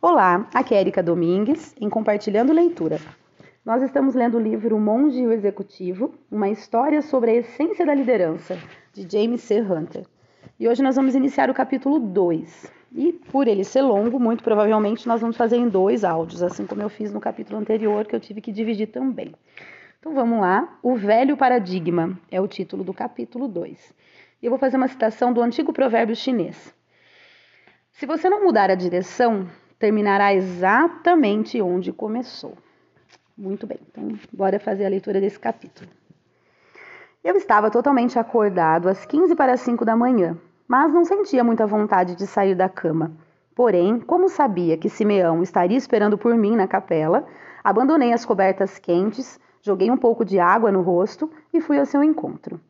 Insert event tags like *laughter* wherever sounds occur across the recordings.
Olá, aqui é Erika Domingues, em Compartilhando Leitura. Nós estamos lendo o livro O Monge e o Executivo, uma história sobre a essência da liderança, de James C. Hunter. E hoje nós vamos iniciar o capítulo 2. E por ele ser longo, muito provavelmente nós vamos fazer em dois áudios, assim como eu fiz no capítulo anterior, que eu tive que dividir também. Então vamos lá. O Velho Paradigma é o título do capítulo 2. E eu vou fazer uma citação do antigo provérbio chinês. Se você não mudar a direção, terminará exatamente onde começou. Muito bem, então bora fazer a leitura desse capítulo. Eu estava totalmente acordado às 15 para as 5 da manhã, mas não sentia muita vontade de sair da cama. Porém, como sabia que Simeão estaria esperando por mim na capela, abandonei as cobertas quentes, joguei um pouco de água no rosto e fui ao seu encontro.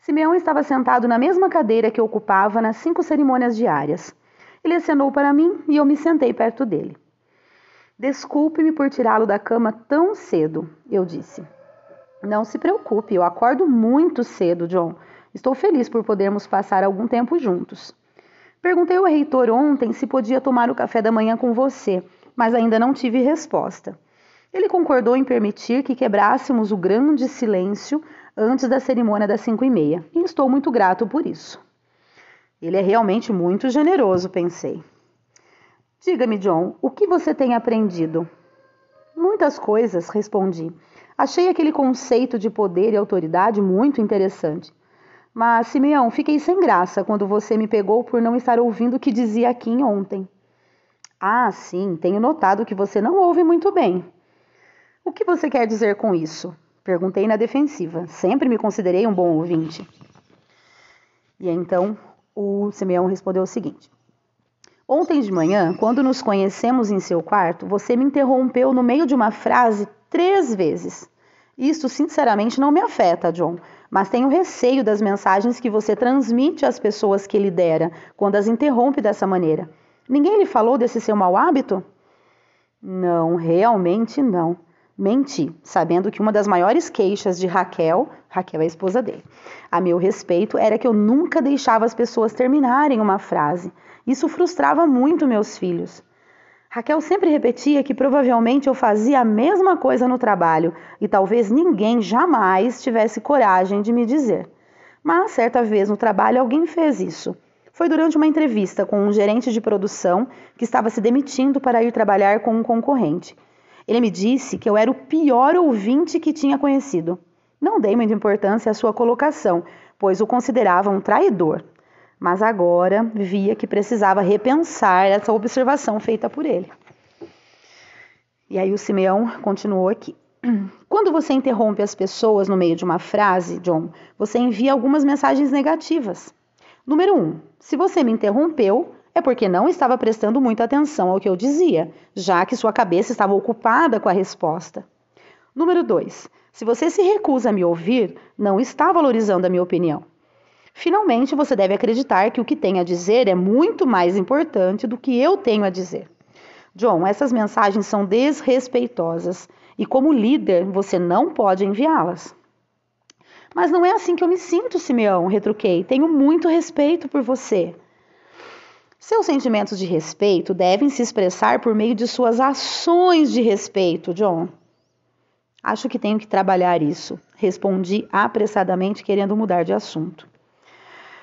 Simeão estava sentado na mesma cadeira que ocupava nas cinco cerimônias diárias. Ele acenou para mim e eu me sentei perto dele. Desculpe-me por tirá-lo da cama tão cedo, eu disse. Não se preocupe, eu acordo muito cedo, John. Estou feliz por podermos passar algum tempo juntos. Perguntei ao reitor ontem se podia tomar o café da manhã com você, mas ainda não tive resposta. Ele concordou em permitir que quebrássemos o grande silêncio antes da cerimônia das cinco e meia, e estou muito grato por isso. Ele é realmente muito generoso, pensei. Diga-me, John, o que você tem aprendido? Muitas coisas, respondi. Achei aquele conceito de poder e autoridade muito interessante. Mas, Simeão, fiquei sem graça quando você me pegou por não estar ouvindo o que dizia aqui ontem. Ah, sim, tenho notado que você não ouve muito bem. O que você quer dizer com isso? Perguntei na defensiva. Sempre me considerei um bom ouvinte. E então o Simeão respondeu o seguinte: Ontem de manhã, quando nos conhecemos em seu quarto, você me interrompeu no meio de uma frase três vezes. Isso, sinceramente, não me afeta, John, mas tenho receio das mensagens que você transmite às pessoas que lidera quando as interrompe dessa maneira. Ninguém lhe falou desse seu mau hábito? Não, realmente não. Menti, sabendo que uma das maiores queixas de Raquel, Raquel é a esposa dele, a meu respeito, era que eu nunca deixava as pessoas terminarem uma frase. Isso frustrava muito meus filhos. Raquel sempre repetia que provavelmente eu fazia a mesma coisa no trabalho e talvez ninguém jamais tivesse coragem de me dizer. Mas certa vez no trabalho alguém fez isso. Foi durante uma entrevista com um gerente de produção que estava se demitindo para ir trabalhar com um concorrente. Ele me disse que eu era o pior ouvinte que tinha conhecido. Não dei muita importância à sua colocação, pois o considerava um traidor. Mas agora via que precisava repensar essa observação feita por ele. E aí o Simeão continuou aqui. *clears throat* Quando você interrompe as pessoas no meio de uma frase, John, você envia algumas mensagens negativas. Número um, se você me interrompeu, é porque não estava prestando muita atenção ao que eu dizia, já que sua cabeça estava ocupada com a resposta. Número 2. Se você se recusa a me ouvir, não está valorizando a minha opinião. Finalmente, você deve acreditar que o que tem a dizer é muito mais importante do que eu tenho a dizer. John, essas mensagens são desrespeitosas e, como líder, você não pode enviá-las. Mas não é assim que eu me sinto, Simeão, retruquei. Tenho muito respeito por você. Seus sentimentos de respeito devem se expressar por meio de suas ações de respeito, John. Acho que tenho que trabalhar isso, respondi apressadamente, querendo mudar de assunto.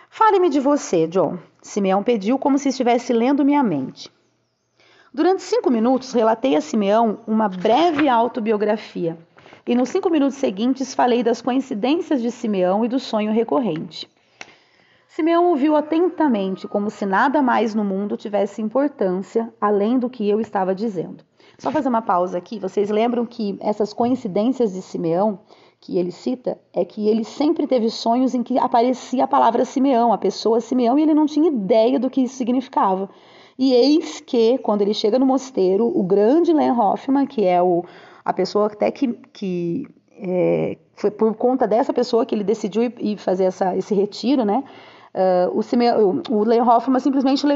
Fale-me de você, John. Simeão pediu como se estivesse lendo minha mente. Durante cinco minutos, relatei a Simeão uma breve autobiografia. E nos cinco minutos seguintes, falei das coincidências de Simeão e do sonho recorrente. Simeão ouviu atentamente, como se nada mais no mundo tivesse importância além do que eu estava dizendo. Só fazer uma pausa aqui. Vocês lembram que essas coincidências de Simeão que ele cita é que ele sempre teve sonhos em que aparecia a palavra Simeão, a pessoa Simeão, e ele não tinha ideia do que isso significava. E eis que, quando ele chega no mosteiro, o grande Len Hoffman, que é o, a pessoa até que, que é, foi por conta dessa pessoa que ele decidiu ir, fazer essa, esse retiro, né? Uh, o, Simeão, o Len Hoffman simplesmente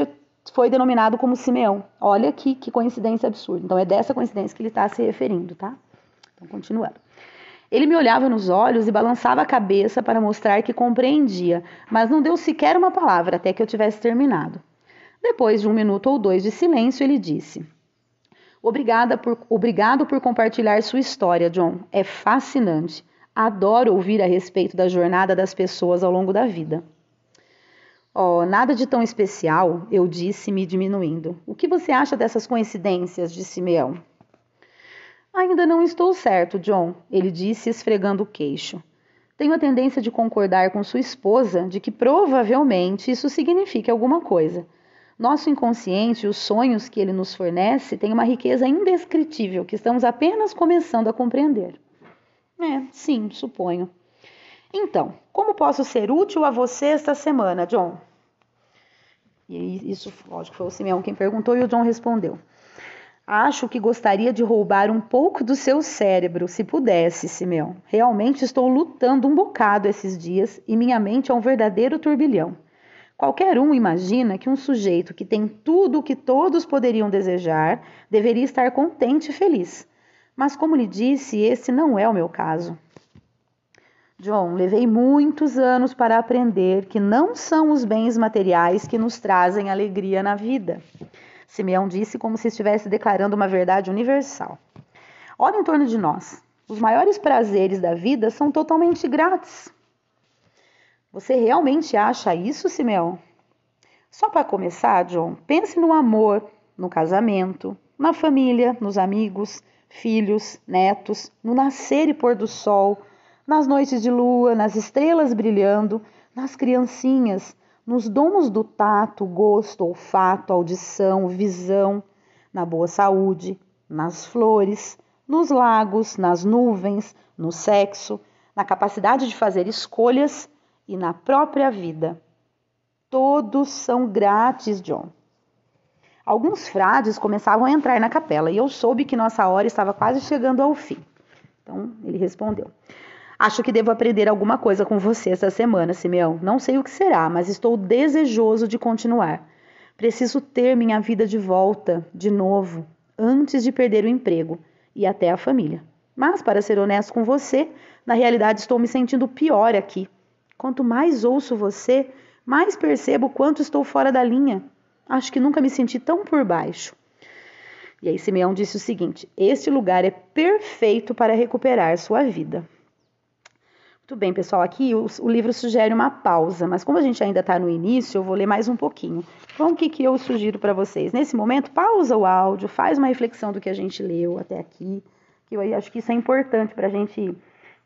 foi denominado como Simeão. Olha que, que coincidência absurda. Então é dessa coincidência que ele está se referindo, tá? Então, continuando. Ele me olhava nos olhos e balançava a cabeça para mostrar que compreendia, mas não deu sequer uma palavra até que eu tivesse terminado. Depois de um minuto ou dois de silêncio, ele disse: Obrigada por, obrigado por compartilhar sua história, John. É fascinante. Adoro ouvir a respeito da jornada das pessoas ao longo da vida. Oh, nada de tão especial, eu disse, me diminuindo. O que você acha dessas coincidências? disse Simeão. Ainda não estou certo, John, ele disse, esfregando o queixo. Tenho a tendência de concordar com sua esposa de que provavelmente isso signifique alguma coisa. Nosso inconsciente e os sonhos que ele nos fornece têm uma riqueza indescritível que estamos apenas começando a compreender. É, sim, suponho. Então, como posso ser útil a você esta semana, John? E isso, lógico, foi o Simeão quem perguntou e o John respondeu. Acho que gostaria de roubar um pouco do seu cérebro, se pudesse, Simeão. Realmente estou lutando um bocado esses dias e minha mente é um verdadeiro turbilhão. Qualquer um imagina que um sujeito que tem tudo o que todos poderiam desejar deveria estar contente e feliz. Mas, como lhe disse, esse não é o meu caso. John, levei muitos anos para aprender que não são os bens materiais que nos trazem alegria na vida. Simeão disse como se estivesse declarando uma verdade universal. Olha em torno de nós. Os maiores prazeres da vida são totalmente grátis. Você realmente acha isso, Simeão? Só para começar, John, pense no amor, no casamento, na família, nos amigos, filhos, netos, no nascer e pôr do sol, nas noites de lua, nas estrelas brilhando, nas criancinhas, nos dons do tato, gosto, olfato, audição, visão, na boa saúde, nas flores, nos lagos, nas nuvens, no sexo, na capacidade de fazer escolhas e na própria vida. Todos são grátis, John. Alguns frades começavam a entrar na capela e eu soube que nossa hora estava quase chegando ao fim. Então ele respondeu: Acho que devo aprender alguma coisa com você essa semana, Simeão. Não sei o que será, mas estou desejoso de continuar. Preciso ter minha vida de volta, de novo, antes de perder o emprego e até a família. Mas, para ser honesto com você, na realidade estou me sentindo pior aqui. Quanto mais ouço você, mais percebo quanto estou fora da linha. Acho que nunca me senti tão por baixo. E aí Simeão disse o seguinte: Este lugar é perfeito para recuperar sua vida. Muito bem, pessoal, aqui o, o livro sugere uma pausa, mas como a gente ainda está no início, eu vou ler mais um pouquinho. Então, o que, que eu sugiro para vocês? Nesse momento, pausa o áudio, faz uma reflexão do que a gente leu até aqui, que eu acho que isso é importante para a gente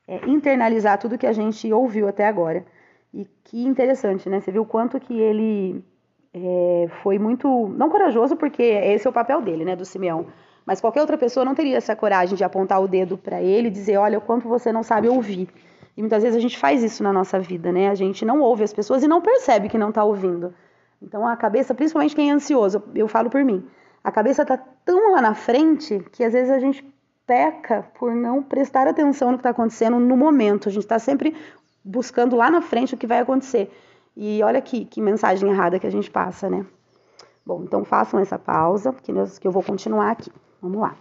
é, internalizar tudo que a gente ouviu até agora. E que interessante, né? Você viu quanto que ele é, foi muito, não corajoso, porque esse é o papel dele, né, do Simeão. Mas qualquer outra pessoa não teria essa coragem de apontar o dedo para ele e dizer, olha, o quanto você não sabe ouvir. E muitas vezes a gente faz isso na nossa vida, né? A gente não ouve as pessoas e não percebe que não está ouvindo. Então a cabeça, principalmente quem é ansioso, eu falo por mim, a cabeça está tão lá na frente que às vezes a gente peca por não prestar atenção no que está acontecendo no momento. A gente está sempre buscando lá na frente o que vai acontecer. E olha que, que mensagem errada que a gente passa, né? Bom, então façam essa pausa, que eu vou continuar aqui. Vamos lá.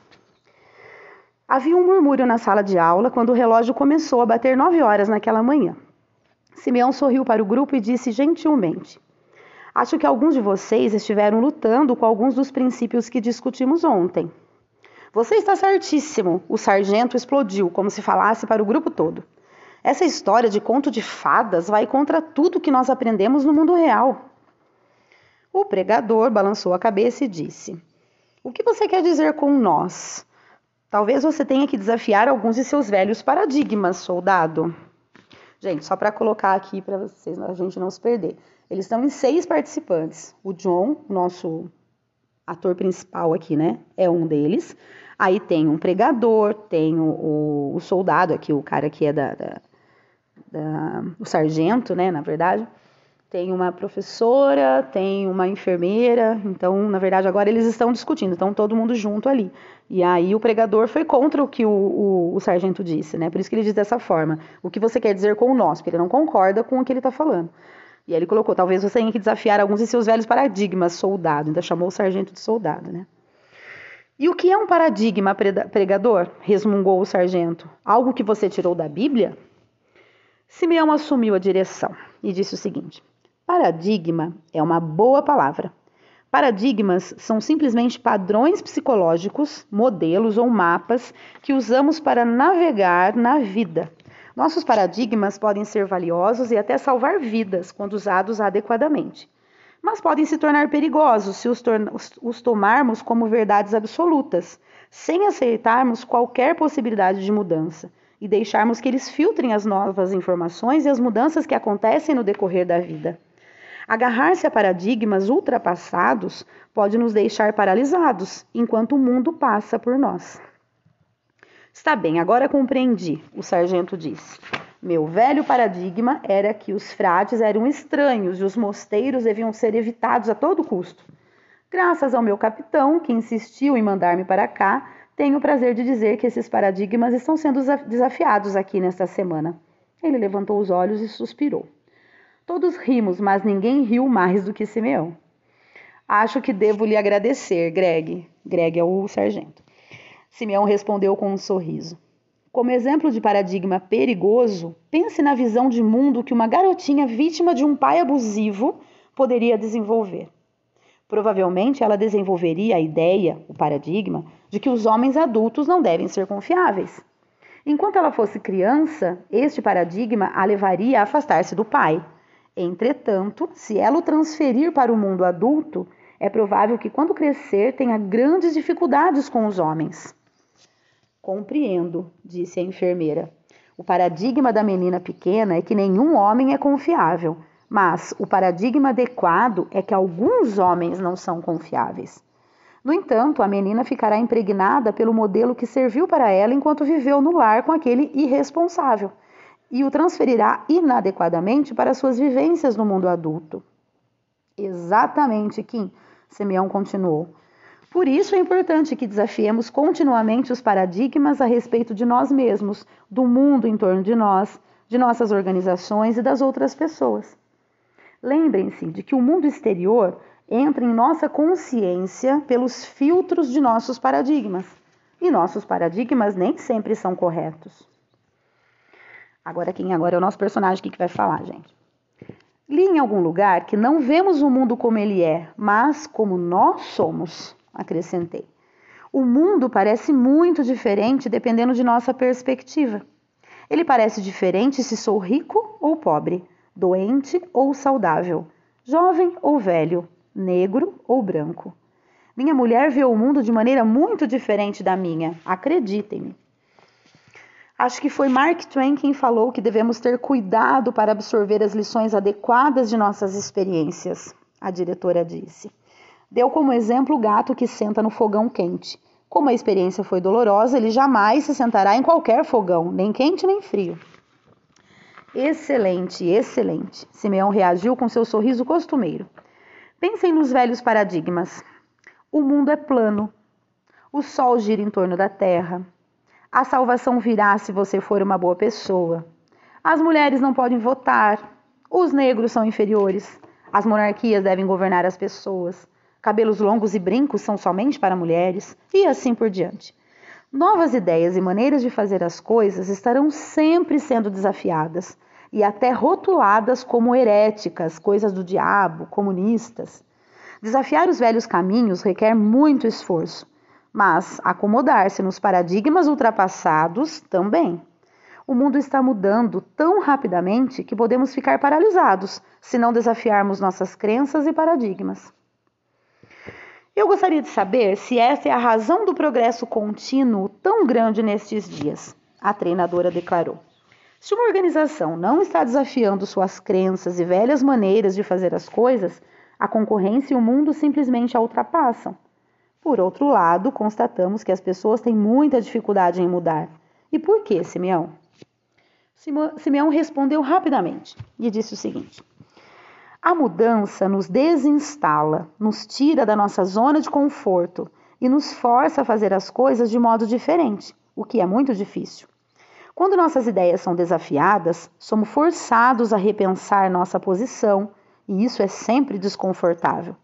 Havia um murmúrio na sala de aula quando o relógio começou a bater nove horas naquela manhã. Simeão sorriu para o grupo e disse gentilmente: Acho que alguns de vocês estiveram lutando com alguns dos princípios que discutimos ontem. Você está certíssimo, o sargento explodiu, como se falasse para o grupo todo. Essa história de conto de fadas vai contra tudo que nós aprendemos no mundo real. O pregador balançou a cabeça e disse: O que você quer dizer com nós? Talvez você tenha que desafiar alguns de seus velhos paradigmas, soldado. Gente, só para colocar aqui para vocês, a gente não se perder. Eles estão em seis participantes. O John, nosso ator principal aqui, né? É um deles. Aí tem um pregador, tem o, o, o soldado aqui, o cara que é da, da, da, o sargento, né? Na verdade tem uma professora, tem uma enfermeira, então, na verdade, agora eles estão discutindo, estão todo mundo junto ali. E aí o pregador foi contra o que o, o, o, sargento disse, né? Por isso que ele diz dessa forma. O que você quer dizer com o nós? Porque ele não concorda com o que ele está falando. E aí ele colocou, talvez você tenha que desafiar alguns de seus velhos paradigmas, soldado. Ainda chamou o sargento de soldado, né? E o que é um paradigma, pregador? Resmungou o sargento. Algo que você tirou da Bíblia? Simeão assumiu a direção e disse o seguinte: Paradigma é uma boa palavra. Paradigmas são simplesmente padrões psicológicos, modelos ou mapas que usamos para navegar na vida. Nossos paradigmas podem ser valiosos e até salvar vidas quando usados adequadamente, mas podem se tornar perigosos se os, os tomarmos como verdades absolutas, sem aceitarmos qualquer possibilidade de mudança e deixarmos que eles filtrem as novas informações e as mudanças que acontecem no decorrer da vida. Agarrar-se a paradigmas ultrapassados pode nos deixar paralisados enquanto o mundo passa por nós. Está bem, agora compreendi, o sargento disse. Meu velho paradigma era que os frades eram estranhos e os mosteiros deviam ser evitados a todo custo. Graças ao meu capitão, que insistiu em mandar-me para cá, tenho o prazer de dizer que esses paradigmas estão sendo desafiados aqui nesta semana. Ele levantou os olhos e suspirou. Todos rimos, mas ninguém riu mais do que Simeão. Acho que devo lhe agradecer, Greg. Greg é o sargento. Simeão respondeu com um sorriso. Como exemplo de paradigma perigoso, pense na visão de mundo que uma garotinha vítima de um pai abusivo poderia desenvolver. Provavelmente ela desenvolveria a ideia, o paradigma, de que os homens adultos não devem ser confiáveis. Enquanto ela fosse criança, este paradigma a levaria a afastar-se do pai, Entretanto, se ela o transferir para o mundo adulto, é provável que quando crescer tenha grandes dificuldades com os homens. Compreendo, disse a enfermeira. O paradigma da menina pequena é que nenhum homem é confiável, mas o paradigma adequado é que alguns homens não são confiáveis. No entanto, a menina ficará impregnada pelo modelo que serviu para ela enquanto viveu no lar com aquele irresponsável e o transferirá inadequadamente para suas vivências no mundo adulto. Exatamente, Kim, Simeão continuou. Por isso é importante que desafiemos continuamente os paradigmas a respeito de nós mesmos, do mundo em torno de nós, de nossas organizações e das outras pessoas. Lembrem-se de que o mundo exterior entra em nossa consciência pelos filtros de nossos paradigmas, e nossos paradigmas nem sempre são corretos. Agora quem agora é o nosso personagem que vai falar, gente. Li em algum lugar que não vemos o mundo como ele é, mas como nós somos, acrescentei. O mundo parece muito diferente dependendo de nossa perspectiva. Ele parece diferente se sou rico ou pobre, doente ou saudável, jovem ou velho, negro ou branco. Minha mulher vê o mundo de maneira muito diferente da minha, acreditem-me. Acho que foi Mark Twain quem falou que devemos ter cuidado para absorver as lições adequadas de nossas experiências, a diretora disse. Deu como exemplo o gato que senta no fogão quente. Como a experiência foi dolorosa, ele jamais se sentará em qualquer fogão, nem quente nem frio. Excelente, excelente. Simeão reagiu com seu sorriso costumeiro. Pensem nos velhos paradigmas. O mundo é plano. O sol gira em torno da terra. A salvação virá se você for uma boa pessoa. As mulheres não podem votar. Os negros são inferiores. As monarquias devem governar as pessoas. Cabelos longos e brincos são somente para mulheres. E assim por diante. Novas ideias e maneiras de fazer as coisas estarão sempre sendo desafiadas e até rotuladas como heréticas, coisas do diabo, comunistas. Desafiar os velhos caminhos requer muito esforço mas acomodar-se nos paradigmas ultrapassados também. O mundo está mudando tão rapidamente que podemos ficar paralisados se não desafiarmos nossas crenças e paradigmas. Eu gostaria de saber se essa é a razão do progresso contínuo tão grande nestes dias, a treinadora declarou. Se uma organização não está desafiando suas crenças e velhas maneiras de fazer as coisas, a concorrência e o mundo simplesmente a ultrapassam. Por outro lado, constatamos que as pessoas têm muita dificuldade em mudar. E por que, Simeão? Simeão respondeu rapidamente e disse o seguinte: A mudança nos desinstala, nos tira da nossa zona de conforto e nos força a fazer as coisas de modo diferente, o que é muito difícil. Quando nossas ideias são desafiadas, somos forçados a repensar nossa posição, e isso é sempre desconfortável.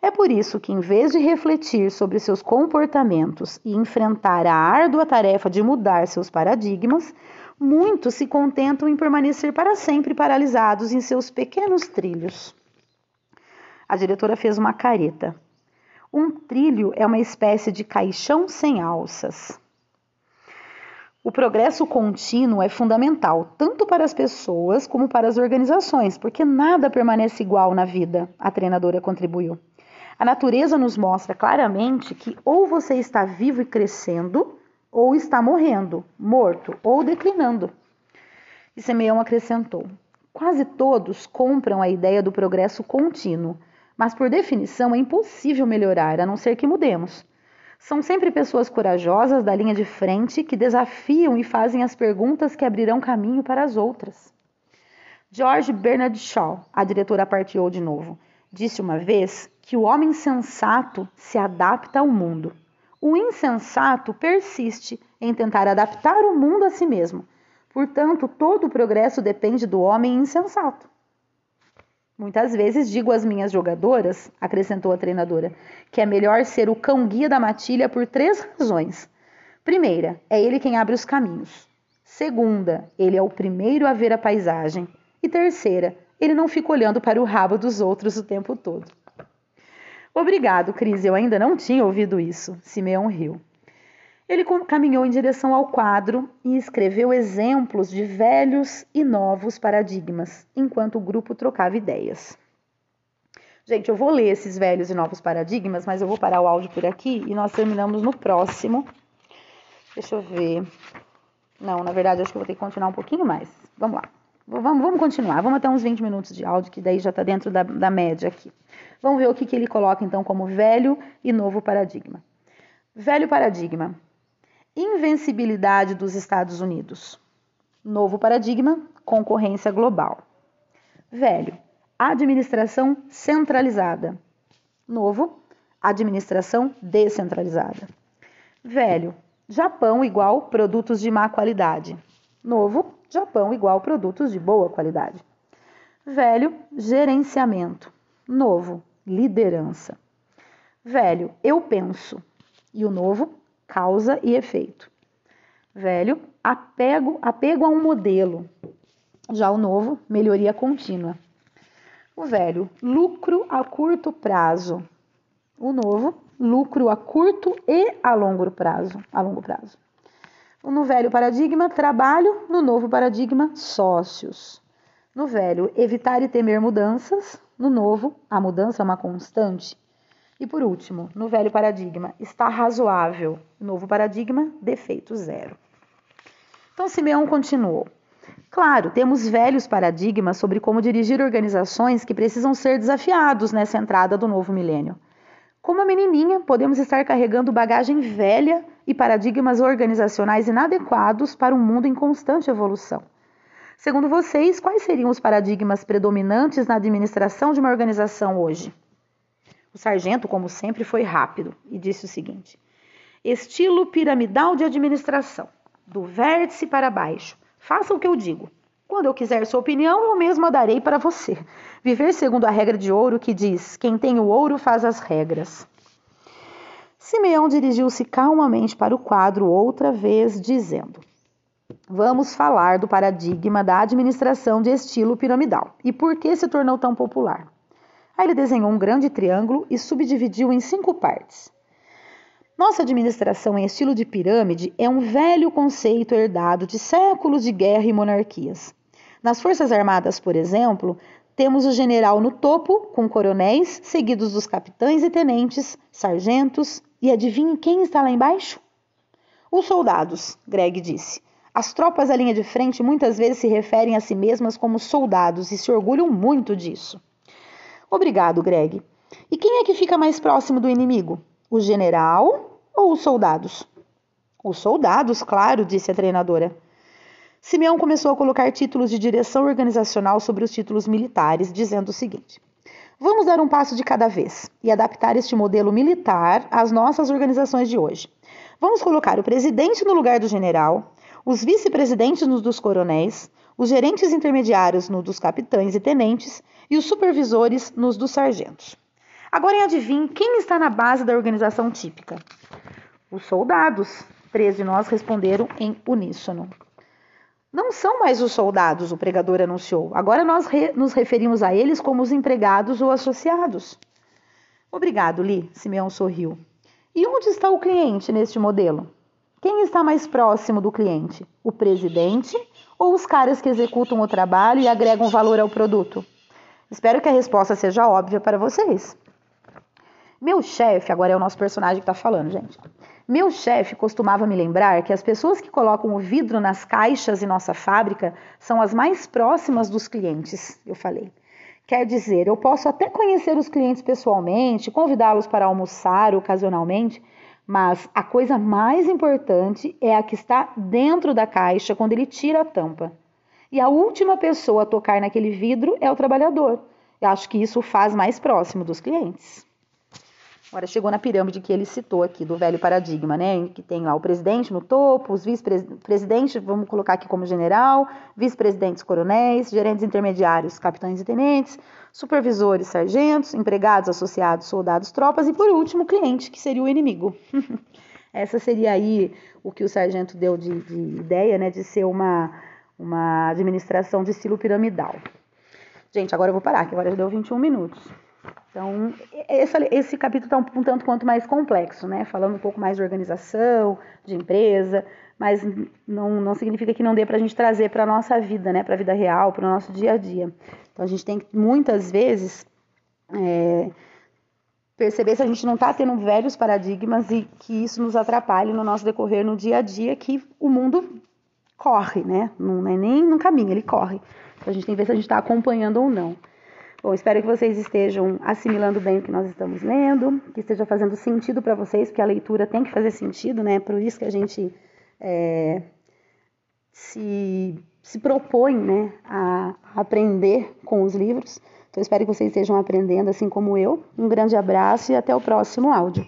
É por isso que, em vez de refletir sobre seus comportamentos e enfrentar a árdua tarefa de mudar seus paradigmas, muitos se contentam em permanecer para sempre paralisados em seus pequenos trilhos. A diretora fez uma careta. Um trilho é uma espécie de caixão sem alças. O progresso contínuo é fundamental, tanto para as pessoas como para as organizações, porque nada permanece igual na vida, a treinadora contribuiu. A natureza nos mostra claramente que ou você está vivo e crescendo, ou está morrendo, morto ou declinando. E Simeão acrescentou: quase todos compram a ideia do progresso contínuo, mas por definição é impossível melhorar a não ser que mudemos. São sempre pessoas corajosas da linha de frente que desafiam e fazem as perguntas que abrirão caminho para as outras. George Bernard Shaw, a diretora partiu de novo, disse uma vez que o homem sensato se adapta ao mundo. O insensato persiste em tentar adaptar o mundo a si mesmo. Portanto, todo o progresso depende do homem insensato. Muitas vezes digo às minhas jogadoras, acrescentou a treinadora, que é melhor ser o cão-guia da matilha por três razões. Primeira, é ele quem abre os caminhos. Segunda, ele é o primeiro a ver a paisagem. E terceira, ele não fica olhando para o rabo dos outros o tempo todo. Obrigado, Cris, eu ainda não tinha ouvido isso. Simeão riu. Ele caminhou em direção ao quadro e escreveu exemplos de velhos e novos paradigmas, enquanto o grupo trocava ideias. Gente, eu vou ler esses velhos e novos paradigmas, mas eu vou parar o áudio por aqui e nós terminamos no próximo. Deixa eu ver. Não, na verdade, acho que eu vou ter que continuar um pouquinho mais. Vamos lá. Vamos, vamos continuar. Vamos até uns 20 minutos de áudio, que daí já está dentro da, da média aqui. Vamos ver o que, que ele coloca, então, como velho e novo paradigma. Velho paradigma invencibilidade dos Estados Unidos. Novo paradigma, concorrência global. Velho, administração centralizada. Novo, administração descentralizada. Velho, Japão igual produtos de má qualidade. Novo, Japão igual produtos de boa qualidade. Velho, gerenciamento. Novo, liderança. Velho, eu penso. E o novo, causa e efeito. Velho, apego, apego a um modelo. Já o novo, melhoria contínua. O velho, lucro a curto prazo. O novo, lucro a curto e a longo prazo. A longo prazo. No velho paradigma, trabalho. No novo paradigma, sócios. No velho, evitar e temer mudanças. No novo, a mudança é uma constante. E por último, no velho paradigma, está razoável. Novo paradigma, defeito zero. Então, Simeão continuou. Claro, temos velhos paradigmas sobre como dirigir organizações que precisam ser desafiados nessa entrada do novo milênio. Como a menininha, podemos estar carregando bagagem velha e paradigmas organizacionais inadequados para um mundo em constante evolução. Segundo vocês, quais seriam os paradigmas predominantes na administração de uma organização hoje? O sargento, como sempre, foi rápido e disse o seguinte: estilo piramidal de administração, do vértice para baixo. Faça o que eu digo. Quando eu quiser sua opinião, eu mesmo a darei para você. Viver segundo a regra de ouro que diz: quem tem o ouro faz as regras. Simeão dirigiu-se calmamente para o quadro outra vez, dizendo: Vamos falar do paradigma da administração de estilo piramidal e por que se tornou tão popular. Aí ele desenhou um grande triângulo e subdividiu em cinco partes. Nossa administração em estilo de pirâmide é um velho conceito herdado de séculos de guerra e monarquias. Nas Forças Armadas, por exemplo, temos o general no topo, com coronéis, seguidos dos capitães e tenentes, sargentos, e adivinhe quem está lá embaixo? Os soldados, Greg disse. As tropas à linha de frente muitas vezes se referem a si mesmas como soldados e se orgulham muito disso. Obrigado, Greg. E quem é que fica mais próximo do inimigo? O general ou os soldados? Os soldados, claro, disse a treinadora. Simeão começou a colocar títulos de direção organizacional sobre os títulos militares, dizendo o seguinte: Vamos dar um passo de cada vez e adaptar este modelo militar às nossas organizações de hoje. Vamos colocar o presidente no lugar do general, os vice-presidentes nos dos coronéis, os gerentes intermediários no dos capitães e tenentes e os supervisores nos dos sargentos. Agora adivinhe quem está na base da organização típica? Os soldados. Três de nós responderam em uníssono. Não são mais os soldados, o pregador anunciou. Agora nós re nos referimos a eles como os empregados ou associados. Obrigado, Li, Simeão sorriu. E onde está o cliente neste modelo? Quem está mais próximo do cliente? O presidente ou os caras que executam o trabalho e agregam valor ao produto? Espero que a resposta seja óbvia para vocês. Meu chefe, agora é o nosso personagem que está falando, gente. Meu chefe costumava me lembrar que as pessoas que colocam o vidro nas caixas em nossa fábrica são as mais próximas dos clientes, eu falei. Quer dizer, eu posso até conhecer os clientes pessoalmente, convidá-los para almoçar ocasionalmente, mas a coisa mais importante é a que está dentro da caixa quando ele tira a tampa. E a última pessoa a tocar naquele vidro é o trabalhador. Eu acho que isso faz mais próximo dos clientes. Agora chegou na pirâmide que ele citou aqui, do velho paradigma, né? Que tem lá o presidente no topo, os vice-presidentes, vamos colocar aqui como general, vice-presidentes coronéis, gerentes intermediários, capitães e tenentes, supervisores, sargentos, empregados, associados, soldados, tropas e, por último, o cliente, que seria o inimigo. *laughs* Essa seria aí o que o sargento deu de, de ideia, né? De ser uma, uma administração de estilo piramidal. Gente, agora eu vou parar, que agora já deu 21 minutos. Então, esse, esse capítulo está um, um, tanto quanto mais complexo, né? Falando um pouco mais de organização, de empresa, mas não, não significa que não dê para a gente trazer para a nossa vida, né? Para a vida real, para o nosso dia a dia. Então, a gente tem que, muitas vezes, é, perceber se a gente não está tendo velhos paradigmas e que isso nos atrapalhe no nosso decorrer no dia a dia, que o mundo corre, né? Não é nem no caminho, ele corre. Então, a gente tem que ver se a gente está acompanhando ou não. Bom, espero que vocês estejam assimilando bem o que nós estamos lendo, que esteja fazendo sentido para vocês, porque a leitura tem que fazer sentido, né? Por isso que a gente é, se, se propõe né, a aprender com os livros. Então, espero que vocês estejam aprendendo assim como eu. Um grande abraço e até o próximo áudio.